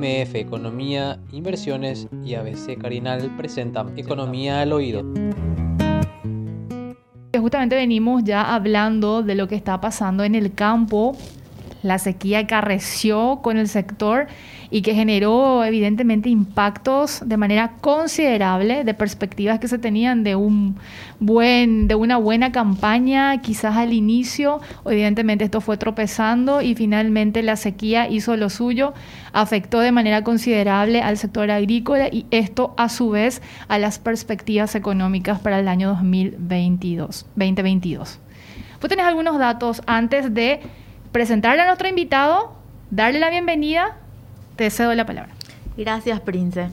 MF Economía, Inversiones y ABC Carinal presentan Economía al Oído. Justamente venimos ya hablando de lo que está pasando en el campo, la sequía que arreció con el sector y que generó evidentemente impactos de manera considerable de perspectivas que se tenían de un buen de una buena campaña quizás al inicio. Evidentemente esto fue tropezando y finalmente la sequía hizo lo suyo afectó de manera considerable al sector agrícola y esto a su vez a las perspectivas económicas para el año 2022 2022 ¿Vos tenés algunos datos antes de presentarle a nuestro invitado, darle la bienvenida te cedo la palabra. Gracias, Prince.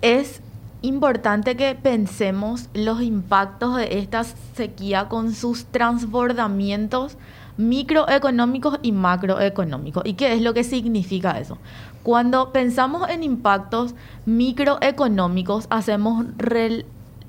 Es importante que pensemos los impactos de esta sequía con sus transbordamientos microeconómicos y macroeconómicos. ¿Y qué es lo que significa eso? Cuando pensamos en impactos microeconómicos, hacemos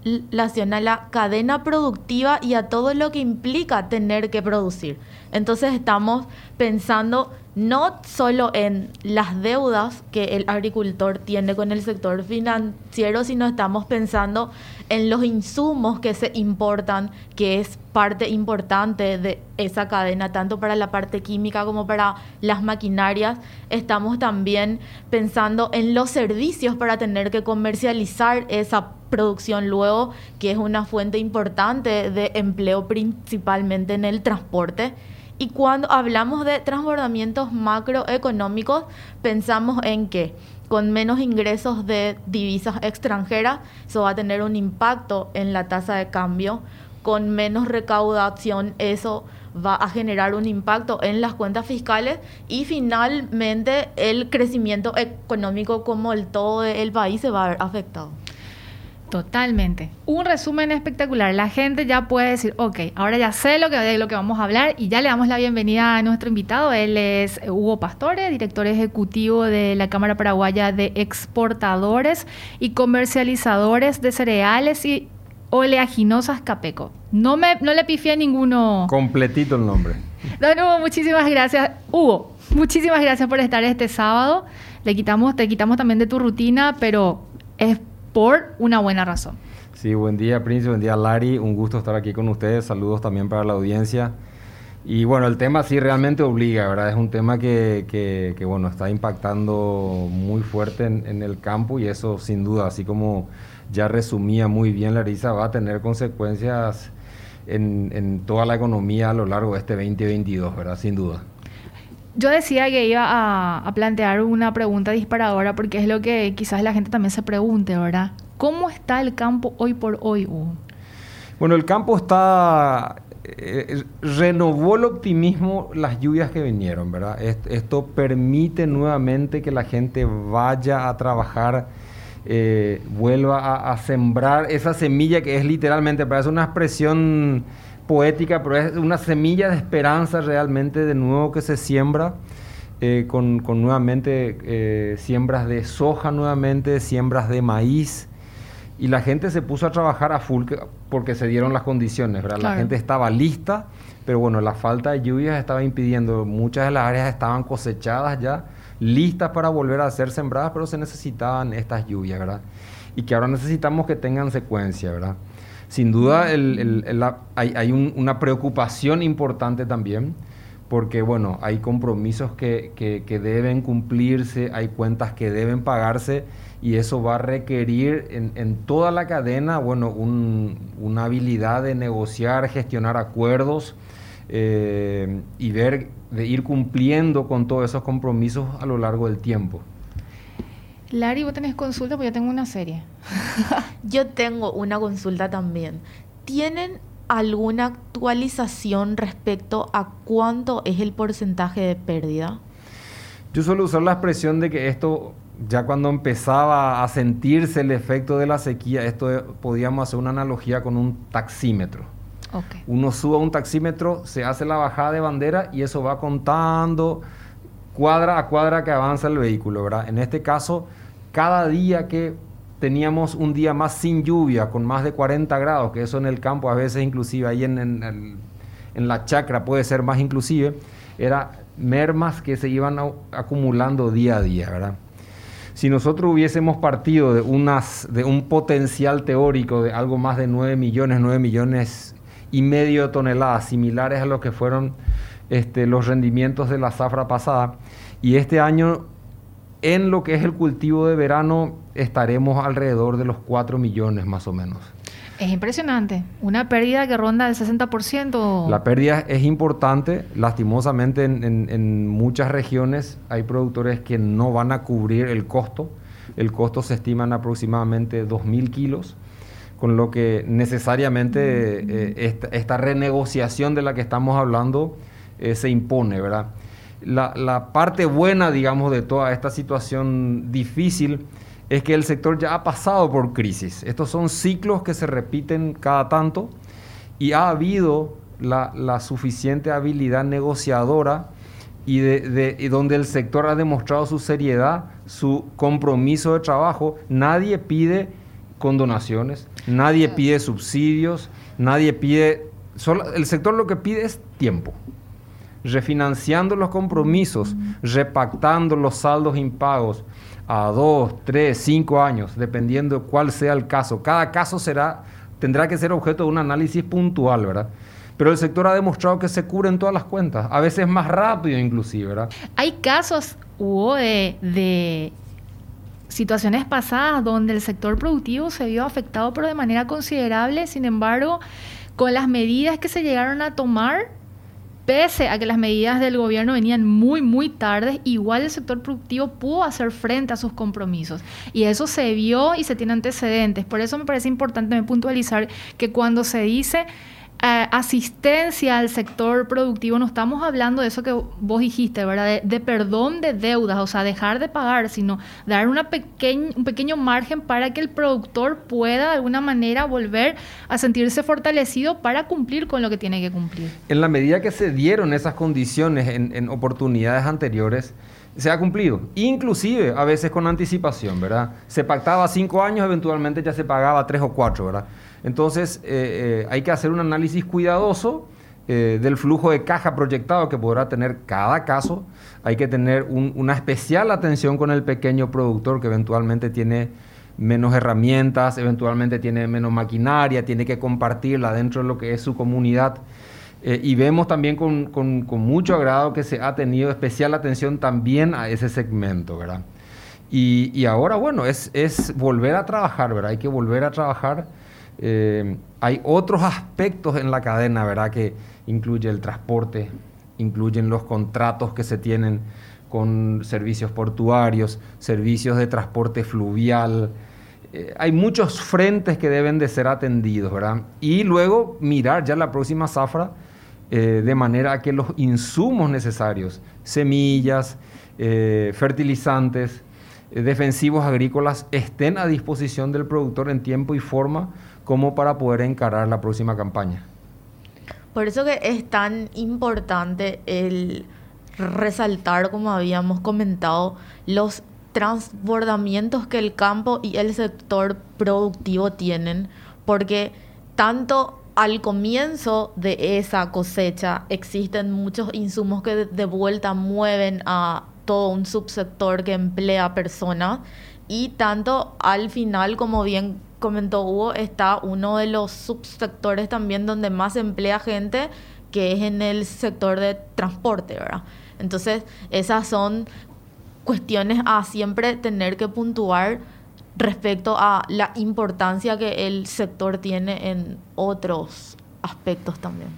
la cadena productiva y a todo lo que implica tener que producir. Entonces estamos pensando no solo en las deudas que el agricultor tiene con el sector financiero, sino estamos pensando en los insumos que se importan, que es parte importante de esa cadena, tanto para la parte química como para las maquinarias. Estamos también pensando en los servicios para tener que comercializar esa producción luego, que es una fuente importante de empleo principalmente en el transporte. Y cuando hablamos de transbordamientos macroeconómicos, pensamos en que con menos ingresos de divisas extranjeras, eso va a tener un impacto en la tasa de cambio. Con menos recaudación, eso va a generar un impacto en las cuentas fiscales y finalmente el crecimiento económico como el todo del país se va a ver afectado. Totalmente. Un resumen espectacular. La gente ya puede decir, ok, ahora ya sé lo que, de lo que vamos a hablar y ya le damos la bienvenida a nuestro invitado. Él es Hugo Pastore, director ejecutivo de la Cámara Paraguaya de Exportadores y Comercializadores de Cereales y Oleaginosas Capeco. No, me, no le pifié a ninguno. Completito el nombre. De nuevo, muchísimas gracias. Hugo, muchísimas gracias por estar este sábado. Le quitamos, te quitamos también de tu rutina, pero es por una buena razón. Sí, buen día, Prince, buen día, Lari. Un gusto estar aquí con ustedes. Saludos también para la audiencia. Y bueno, el tema sí realmente obliga, ¿verdad? Es un tema que, bueno, está impactando muy fuerte en, el campo y eso sin duda, así como ya resumía muy bien Larisa, va a tener consecuencias en, en toda la economía a lo largo de este 2022, ¿verdad? Sin duda. Yo decía que iba a, plantear una pregunta disparadora porque es lo que quizás la gente también se pregunte, ¿verdad? ¿Cómo está el campo hoy por hoy, Hugo? Bueno, el campo está... Eh, renovó el optimismo las lluvias que vinieron, ¿verdad? Esto, permite nuevamente que la gente vaya a trabajar, eh, vuelva a, sembrar esa semilla que es literalmente, parece una expresión poética, pero es una semilla de esperanza realmente de nuevo que se siembra. Eh, con, nuevamente eh, siembras de soja, nuevamente siembras de maíz. Y la gente se puso a trabajar a full porque se dieron las condiciones, ¿verdad? La gente estaba lista, pero bueno, la falta de lluvias estaba impidiendo. Muchas de las áreas estaban cosechadas ya, listas para volver a ser sembradas, pero se necesitaban estas lluvias, ¿verdad? Y que ahora necesitamos que tengan secuencia, ¿verdad? Sin duda hay, una preocupación importante también, porque bueno, hay compromisos que, deben cumplirse, hay cuentas que deben pagarse y eso va a requerir en, toda la cadena, bueno, una habilidad de negociar, gestionar acuerdos eh, y ver, de ir cumpliendo con todos esos compromisos a lo largo del tiempo. Lari, vos tenés consulta, pues yo tengo una serie. yo tengo una consulta también. ¿Tienen alguna actualización respecto a cuánto es el porcentaje de pérdida? Yo suelo usar la expresión de que esto, ya cuando empezaba a sentirse el efecto de la sequía, esto podíamos hacer una analogía con un taxímetro. Uno sube a un taxímetro, se hace la bajada de bandera y eso va contando cuadra a cuadra que avanza el vehículo, ¿verdad? En este caso, cada día que teníamos un día más sin lluvia, con más de 40 grados, que eso en el campo a veces inclusive ahí en, en, la chacra puede ser más inclusive, era mermas que se iban acumulando día a día, ¿verdad? Si nosotros hubiésemos partido de, unas, de un potencial teórico de algo más de 9 millones, 9 millones y medio de toneladas, similares a lo que fueron este, los rendimientos de la zafra pasada, y este año en lo que es el cultivo de verano estaremos alrededor de los 4 millones más o menos. Es impresionante. Una pérdida que ronda el 60%. La pérdida es importante. Lastimosamente en, muchas regiones hay productores que no van a cubrir el costo. El costo se estima en aproximadamente 2.000 kilos, con lo que necesariamente eh, esta, renegociación de la que estamos hablando eh, se impone, ¿verdad? La, la parte buena, digamos, de toda esta situación difícil es que el sector ya ha pasado por crisis. Estos son ciclos que se repiten cada tanto y ha habido la, suficiente habilidad negociadora y, de, donde el sector ha demostrado su seriedad, su compromiso de trabajo. Nadie pide condonaciones, nadie pide subsidios, nadie pide... el sector lo que pide es tiempo refinanciando los compromisos, repactando los saldos impagos, a dos, tres, cinco años, dependiendo de cuál sea el caso. Cada caso será, tendrá que ser objeto de un análisis puntual, ¿verdad? Pero el sector ha demostrado que se cubren todas las cuentas, a veces más rápido inclusive, ¿verdad? Hay casos, hubo de, de situaciones pasadas donde el sector productivo se vio afectado, pero de manera considerable, sin embargo, con las medidas que se llegaron a tomar, pese a que las medidas del gobierno venían muy, muy tarde, igual el sector productivo pudo hacer frente a sus compromisos. Y eso se vio y se tiene antecedentes. Por eso me parece importante puntualizar que cuando se dice eh, asistencia al sector productivo, no estamos hablando de eso que vos dijiste, ¿verdad? De, perdón de deudas, o sea, dejar de pagar, sino dar una un pequeño margen para que el productor pueda de alguna manera volver a sentirse fortalecido para cumplir con lo que tiene que cumplir. En la medida que se dieron esas condiciones en, en oportunidades anteriores, se ha cumplido, inclusive a veces con anticipación, ¿verdad? Se pactaba cinco años, eventualmente ya se pagaba tres o cuatro, ¿verdad? Entonces, eh, eh, hay que hacer un análisis cuidadoso eh, del flujo de caja proyectado que podrá tener cada caso. Hay que tener una especial atención con el pequeño productor que eventualmente tiene menos herramientas, eventualmente tiene menos maquinaria, tiene que compartirla dentro de lo que es su comunidad. y vemos también con, mucho agrado que se ha tenido especial atención también a ese segmento, ¿verdad? Y, ahora, bueno, es, es volver a trabajar, ¿verdad? Hay que volver a trabajar eh, hay otros aspectos en la cadena, ¿verdad? Que incluye el transporte, incluyen los contratos que se tienen con servicios portuarios, servicios de transporte fluvial. Eh, hay muchos frentes que deben de ser atendidos, ¿verdad? Y luego mirar ya la próxima zafra eh, de manera que los insumos necesarios, semillas, fertilizantes, defensivos agrícolas, estén a disposición del productor en tiempo y forma como para poder encarar la próxima campaña. Por eso que es tan importante el resaltar, como habíamos comentado, los transbordamientos que el campo y el sector productivo tienen, porque tanto al comienzo de esa cosecha existen muchos insumos que de vuelta mueven a todo un subsector que emplea personas y tanto al final, como bien comentó Hugo, está uno de los subsectores también donde más emplea gente, que es en el sector de transporte, ¿verdad? Entonces, esas son cuestiones a siempre tener que puntuar respecto a la importancia que el sector tiene en otros aspectos también.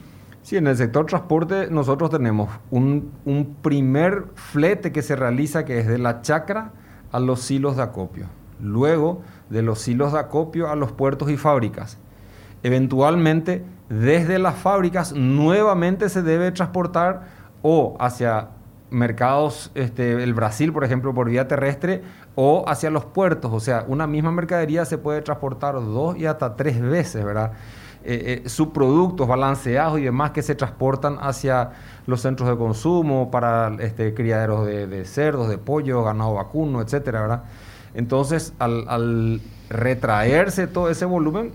Sí, en el sector transporte nosotros tenemos un, un primer flete que se realiza que es de la chacra a los silos de acopio. Luego de los silos de acopio a los puertos y fábricas. Eventualmente, desde las fábricas nuevamente se debe transportar o hacia mercados, este, el Brasil, por ejemplo, por vía terrestre, o hacia los puertos. O sea, una misma mercadería se puede transportar dos y hasta tres veces, ¿verdad? Eh, eh, subproductos balanceados y demás que se transportan hacia los centros de consumo para este, criaderos de, de cerdos, de pollo, ganado vacuno, etcétera, ¿verdad? Entonces, al, retraerse todo ese volumen,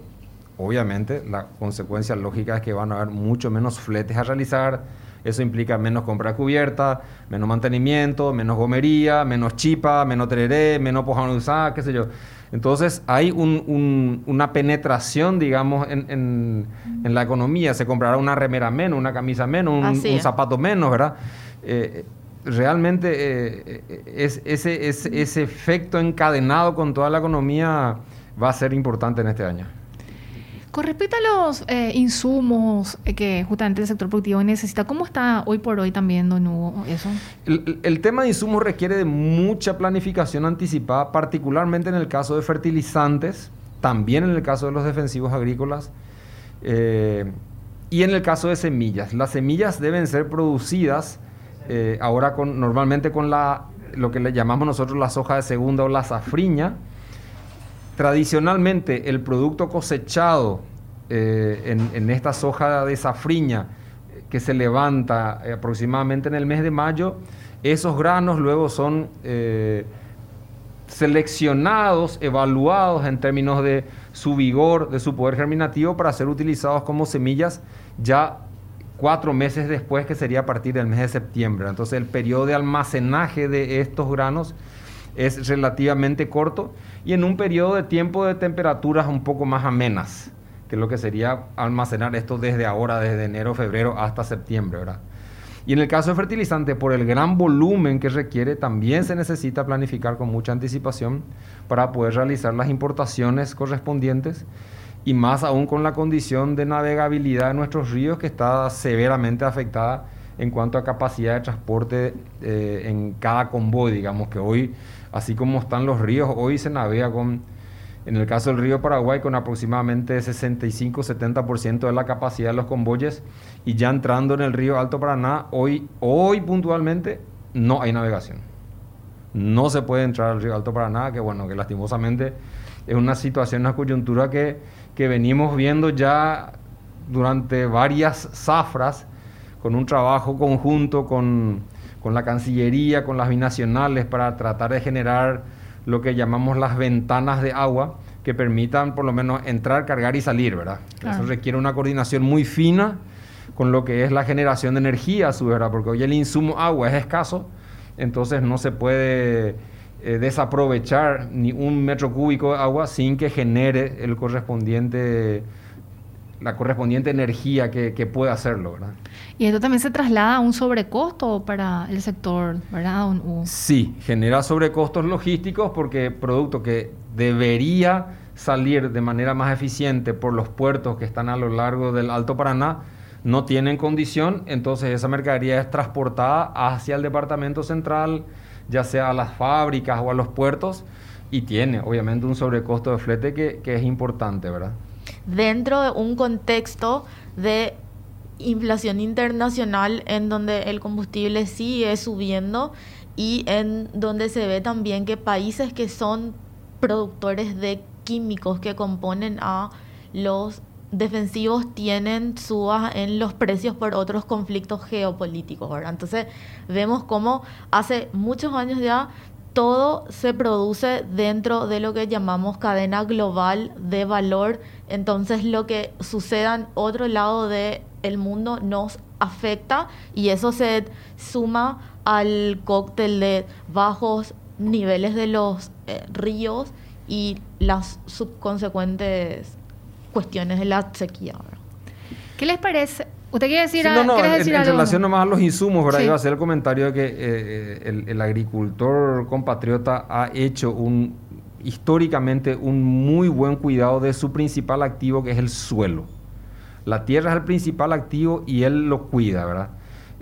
obviamente la consecuencia lógica es que van a haber mucho menos fletes a realizar, Eso implica menos compra cubierta, menos mantenimiento, menos gomería, menos chipa, menos tereré, menos usar, qué sé yo. Entonces hay una penetración, digamos, en, la economía. Se comprará una remera menos, una camisa menos, un, zapato menos, ¿verdad? Eh, realmente eh, es, ese, ese efecto encadenado con toda la economía va a ser importante en este año. Con respecto a los eh, insumos que justamente el sector productivo necesita, ¿cómo está hoy por hoy también, don Hugo, eso? El, tema de insumos requiere de mucha planificación anticipada, particularmente en el caso de fertilizantes, también en el caso de los defensivos agrícolas eh, y en el caso de semillas. Las semillas deben ser producidas eh, ahora con, normalmente con la, lo que le llamamos nosotros la soja de segunda o la safriña, Tradicionalmente el producto cosechado eh, en, esta soja de safriña que se levanta eh, aproximadamente en el mes de mayo, esos granos luego son eh, seleccionados, evaluados en términos de su vigor, de su poder germinativo para ser utilizados como semillas ya cuatro meses después, que sería a partir del mes de septiembre. Entonces el periodo de almacenaje de estos granos es relativamente corto y en un periodo de tiempo de temperaturas un poco más amenas, que es lo que sería almacenar esto desde ahora, desde enero, febrero hasta septiembre, ¿verdad? Y en el caso de fertilizante, por el gran volumen que requiere, también se necesita planificar con mucha anticipación para poder realizar las importaciones correspondientes y más aún con la condición de navegabilidad de nuestros ríos que está severamente afectada en cuanto a capacidad de transporte eh, en cada convoy, digamos que hoy así como están los ríos, hoy se navega con, en el caso del río Paraguay, con aproximadamente 65-70% de la capacidad de los convoyes y ya entrando en el río Alto Paraná, hoy, hoy puntualmente no hay navegación. No se puede entrar al río Alto Paraná, que bueno, que lastimosamente es una situación, una coyuntura que, que venimos viendo ya durante varias zafras con un trabajo conjunto con con la Cancillería, con las binacionales, para tratar de generar lo que llamamos las ventanas de agua que permitan por lo menos entrar, cargar y salir, ¿verdad? Eso requiere una coordinación muy fina con lo que es la generación de energía, su ¿verdad? Porque hoy el insumo agua es escaso, entonces no se puede eh, desaprovechar ni un metro cúbico de agua sin que genere el correspondiente la correspondiente energía que, que puede hacerlo, ¿verdad? Y esto también se traslada a un sobrecosto para el sector, ¿verdad? Sí, genera sobrecostos logísticos porque producto que debería salir de manera más eficiente por los puertos que están a lo largo del Alto Paraná, no tienen condición, entonces esa mercadería es transportada hacia el departamento central, ya sea a las fábricas o a los puertos, y tiene obviamente un sobrecosto de flete que, que es importante, ¿verdad? Dentro de un contexto de inflación internacional en donde el combustible sigue subiendo y en donde se ve también que países que son productores de químicos que componen a los defensivos tienen subas en los precios por otros conflictos geopolíticos. Entonces vemos cómo hace muchos años ya todo se produce dentro de lo que llamamos cadena global de valor. Entonces lo que suceda en otro lado del el mundo nos afecta y eso se suma al cóctel de bajos niveles de los eh, ríos y las subconsecuentes cuestiones de la sequía. ¿Qué les parece? ¿Usted quiere decir, no, no, en, relación nomás a los insumos, ¿verdad? Iba a hacer el comentario de que eh, eh, el, agricultor compatriota ha hecho un históricamente un muy buen cuidado de su principal activo, que es el suelo. La tierra es el principal activo y él lo cuida, ¿verdad?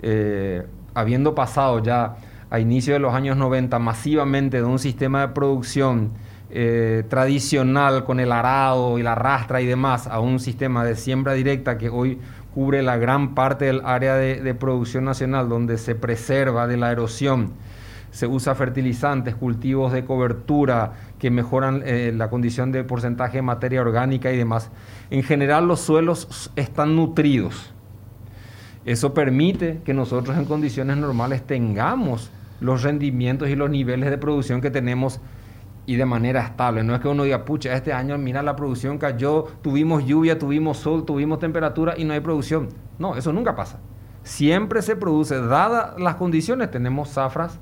Eh, habiendo pasado ya a inicio de los años 90 masivamente de un sistema de producción tradicional con el arado y la rastra y demás a un sistema de siembra directa que hoy cubre la gran parte del área de, producción nacional donde se preserva de la erosión. Se usa fertilizantes, cultivos de cobertura que mejoran eh, la condición de porcentaje de materia orgánica y demás. En general los suelos están nutridos. Eso permite que nosotros en condiciones normales tengamos los rendimientos y los niveles de producción que tenemos y de manera estable. No es que uno diga, pucha, este año mira la producción cayó, tuvimos lluvia, tuvimos sol, tuvimos temperatura y no hay producción. No, eso nunca pasa. siempre se produce, dadas las condiciones, tenemos zafras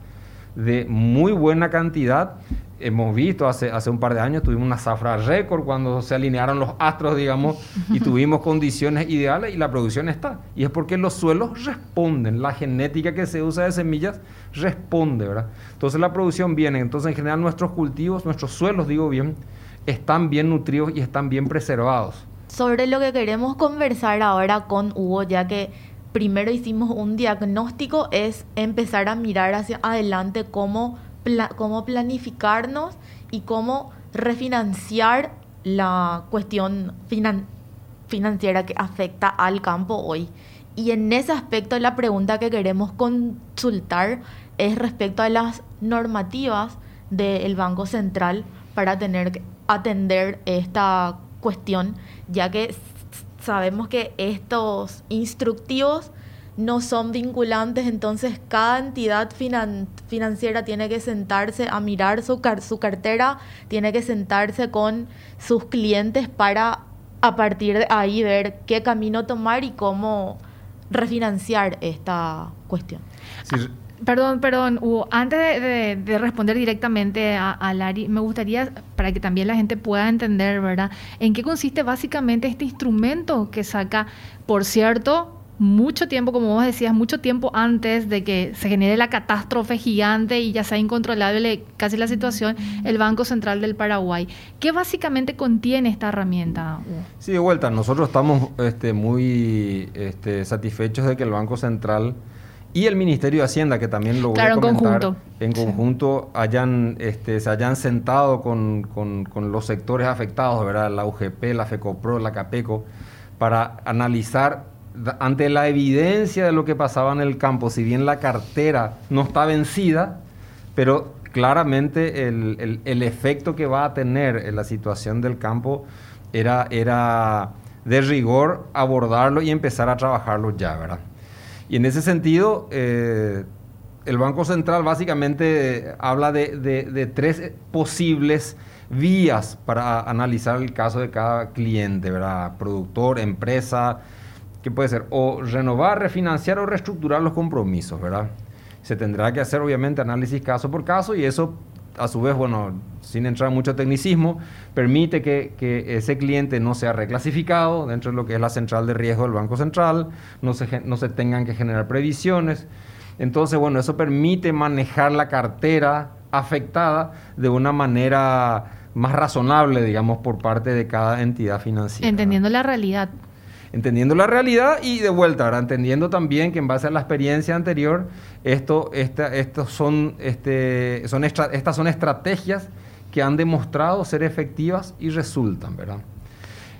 de muy buena cantidad. Hemos visto hace, hace un par de años, tuvimos una zafra récord cuando se alinearon los astros, digamos, y tuvimos condiciones ideales y la producción está. Y es porque los suelos responden, la genética que se usa de semillas responde, ¿verdad? Entonces la producción viene, entonces en general nuestros cultivos, nuestros suelos, digo bien, están bien nutridos y están bien preservados. Sobre lo que queremos conversar ahora con Hugo, ya que primero hicimos un diagnóstico, es empezar a mirar hacia adelante cómo, cómo planificarnos y cómo refinanciar la cuestión financiera que afecta al campo hoy. Y en ese aspecto la pregunta que queremos consultar es respecto a las normativas del Banco Central para tener atender esta cuestión, ya que sabemos que estos instructivos no son vinculantes, entonces cada entidad financiera tiene que sentarse a mirar su, su cartera, tiene que sentarse con sus clientes para a partir de ahí ver qué camino tomar y cómo refinanciar esta cuestión. Perdón, perdón, Hugo. Antes de, responder directamente a, a, Lari, me gustaría, para que también la gente pueda entender, ¿verdad?, en qué consiste básicamente este instrumento que saca, por cierto, mucho tiempo, como vos decías, mucho tiempo antes de que se genere la catástrofe gigante y ya sea incontrolable casi la situación, el Banco Central del Paraguay. ¿Qué básicamente contiene esta herramienta? Hugo? Sí, de vuelta, nosotros estamos este, muy este, satisfechos de que el Banco Central y el Ministerio de Hacienda, que también lo voy a comentar, en conjunto, en conjunto hayan, este, se hayan sentado con, con, los sectores afectados, ¿verdad? la UGP, la FECOPRO, la CAPECO, para analizar ante la evidencia de lo que pasaba en el campo, si bien la cartera no está vencida, pero claramente el, el, efecto que va a tener en la situación del campo era, era de rigor abordarlo y empezar a trabajarlo ya, ¿verdad? Y en ese sentido, eh, el Banco Central básicamente habla de, tres posibles vías para analizar el caso de cada cliente, ¿verdad? Productor, empresa, que puede ser o renovar, refinanciar o reestructurar los compromisos, ¿verdad? Se tendrá que hacer obviamente análisis caso por caso y eso a su vez, bueno, sin entrar en mucho tecnicismo, permite que, ese cliente no sea reclasificado dentro de lo que es la central de riesgo del Banco Central, no se, no se tengan que generar previsiones. Entonces, bueno, eso permite manejar la cartera afectada de una manera más razonable, digamos, por parte de cada entidad financiera. Entendiendo la realidad entendiendo la realidad y de vuelta, ahora entendiendo también que en base a la experiencia anterior, esto, esta, son, este, son estas son estrategias que han demostrado ser efectivas y resultan, ¿verdad?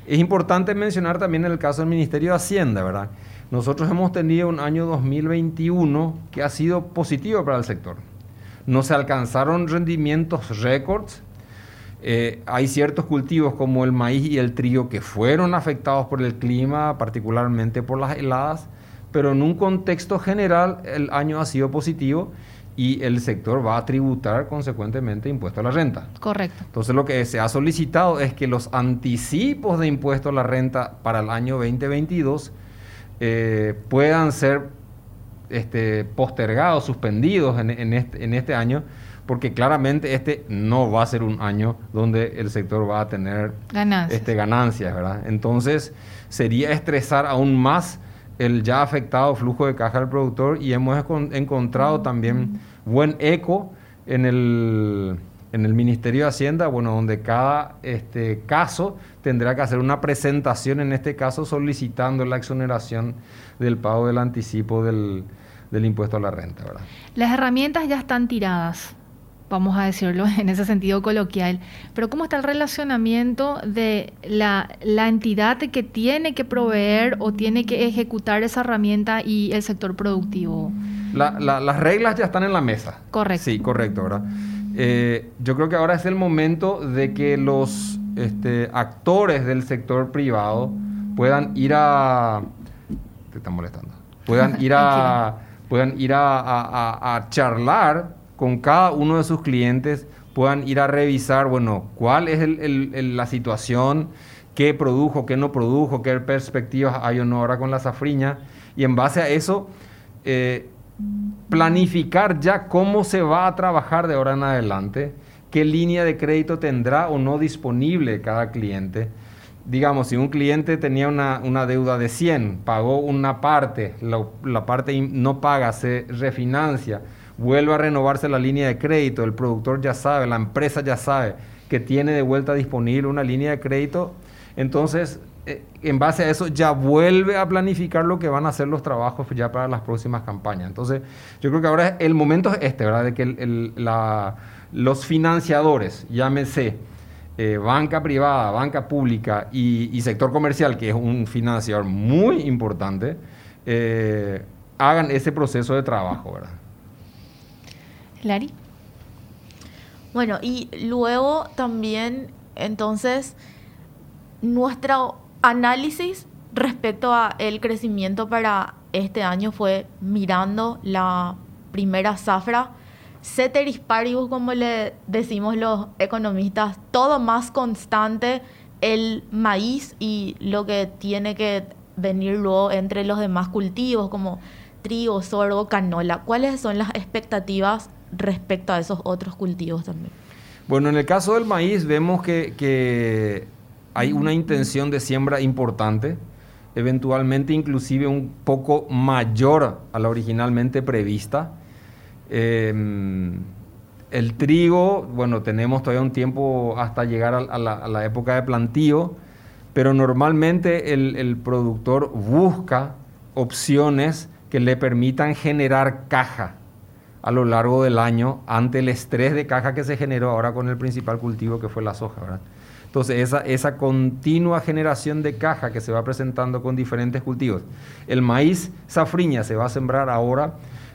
Es importante mencionar también el caso del Ministerio de Hacienda, ¿verdad? Nosotros hemos tenido un año 2021 que ha sido positivo para el sector. No se alcanzaron rendimientos récords, eh, hay ciertos cultivos como el maíz y el trigo que fueron afectados por el clima, particularmente por las heladas, pero en un contexto general el año ha sido positivo y el sector va a tributar consecuentemente impuesto a la renta. Correcto. Entonces lo que se ha solicitado es que los anticipos de impuesto a la renta para el año 2022 eh, puedan ser este, postergados, suspendidos en, este, en este año porque claramente este no va a ser un año donde el sector va a tener ganancias, este, ganancias ¿verdad? Entonces sería estresar aún más el ya afectado flujo de caja del productor y hemos encontrado también buen eco en el, en el Ministerio de Hacienda, bueno, donde cada este, caso tendrá que hacer una presentación, en este caso solicitando la exoneración del pago del anticipo del, del impuesto a la renta. ¿verdad? Las herramientas ya están tiradas vamos a decirlo en ese sentido coloquial, pero ¿cómo está el relacionamiento de la, entidad que tiene que proveer o tiene que ejecutar esa herramienta y el sector productivo? las reglas ya están en la mesa. Correcto. Sí, correcto, ¿verdad? Eh, yo creo que ahora es el momento de que los este, actores del sector privado puedan ir a... Te están molestando. Puedan ir a... puedan ir a, a charlar con cada uno de sus clientes puedan ir a revisar, bueno, cuál es la situación, qué produjo, qué no produjo, qué perspectivas hay o no ahora con la safriña Y en base a eso, eh, planificar ya cómo se va a trabajar de ahora en adelante, qué línea de crédito tendrá o no disponible cada cliente. Digamos, si un cliente tenía una, una deuda de 100, pagó una parte, la, la parte no paga, se refinancia, vuelve a renovarse la línea de crédito, el productor ya sabe, la empresa ya sabe que tiene de vuelta disponible una línea de crédito, entonces eh, en base a eso ya vuelve a planificar lo que van a hacer los trabajos ya para las próximas campañas. Entonces, yo creo que ahora el momento es este, ¿verdad? De que los financiadores, llámese eh, banca privada, banca pública y, sector comercial, que es un financiador muy importante, eh, hagan ese proceso de trabajo, ¿verdad? Lari. Bueno, y luego también, entonces, nuestro análisis respecto a el crecimiento para este año fue mirando la primera zafra, ceteris paribus, como le decimos los economistas, todo más constante, el maíz y lo que tiene que venir luego entre los demás cultivos como trigo, sorgo, canola. ¿Cuáles son las expectativas respecto a esos otros cultivos también? Bueno, en el caso del maíz vemos que, que hay una intención de siembra importante, eventualmente inclusive un poco mayor a la originalmente prevista. Em, el trigo, bueno, tenemos todavía un tiempo hasta llegar a, la, época de plantío, pero normalmente el, el, productor busca opciones que le permitan generar caja a lo largo del año ante el estrés de caja que se generó ahora con el principal cultivo que fue la soja, ¿verdad? Entonces, esa, esa continua generación de caja que se va presentando con diferentes cultivos. El maíz safriña se va a sembrar ahora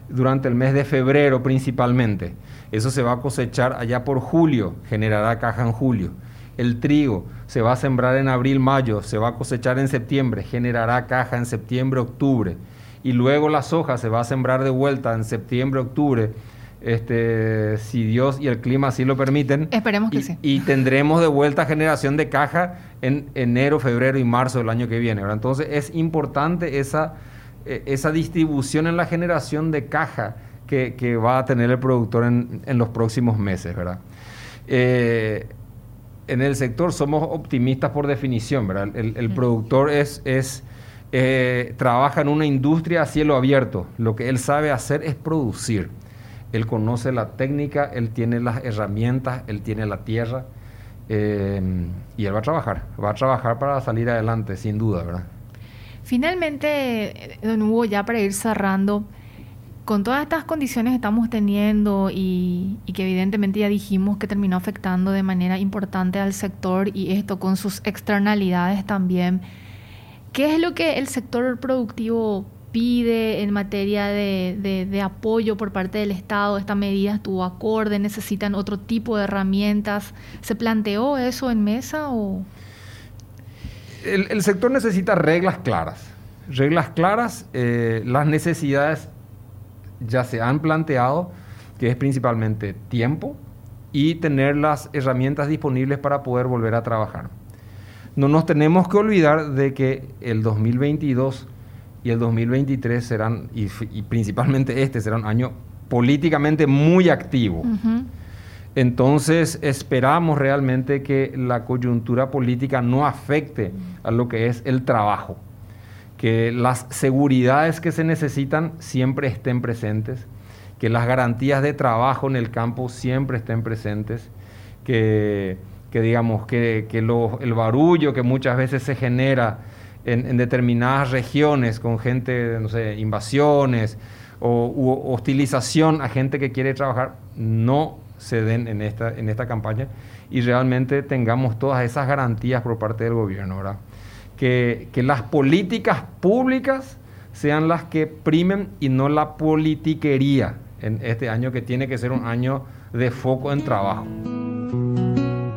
durante el mes de febrero principalmente. Eso se va a cosechar allá por julio, generará caja en julio. El trigo se va a sembrar en abril, mayo, se va a cosechar en septiembre, generará caja en septiembre, octubre. Y luego la soja se va a sembrar de vuelta en septiembre, octubre este, si Dios y el clima así lo permiten. Esperemos que y, sí. Y tendremos de vuelta generación de caja en enero, febrero y marzo del año que viene. Entonces es importante esa, eh, esa distribución en la generación de caja que, va a tener el productor en, los próximos meses. ¿verdad? Eh, en el sector somos optimistas por definición. ¿verdad? El, productor es... es eh, trabaja en una industria a cielo abierto. Lo que él sabe hacer es producir. Él conoce la técnica, él tiene las herramientas, él tiene la tierra eh, y él va a trabajar, va a trabajar para salir adelante, sin duda, ¿verdad? Finalmente, don Hugo, ya para ir cerrando, con todas estas condiciones que estamos teniendo y, y, que evidentemente ya dijimos que terminó afectando de manera importante al sector y esto con sus externalidades también, ¿qué es lo que el sector productivo pide en materia de, apoyo por parte del Estado? ¿Esta medida estuvo acorde? ¿Necesitan otro tipo de herramientas? ¿Se planteó eso en mesa o...? El, sector necesita reglas claras. Reglas claras, eh, las necesidades ya se han planteado, que es principalmente tiempo y tener las herramientas disponibles para poder volver a trabajar. No nos tenemos que olvidar de que el 2022 y el 2023 serán, y, principalmente este será un año políticamente muy activo. Entonces esperamos realmente que la coyuntura política no afecte a lo que es el trabajo, que las seguridades que se necesitan siempre estén presentes, que las garantías de trabajo en el campo siempre estén presentes, que, digamos que, el barullo que muchas veces se genera en, determinadas regiones con gente, no sé, invasiones o hostilización a gente que quiere trabajar, no se den en esta, en esta campaña y realmente tengamos todas esas garantías por parte del gobierno, ¿verdad? Que, que las políticas públicas sean las que primen y no la politiquería en este año que tiene que ser un año de foco en trabajo.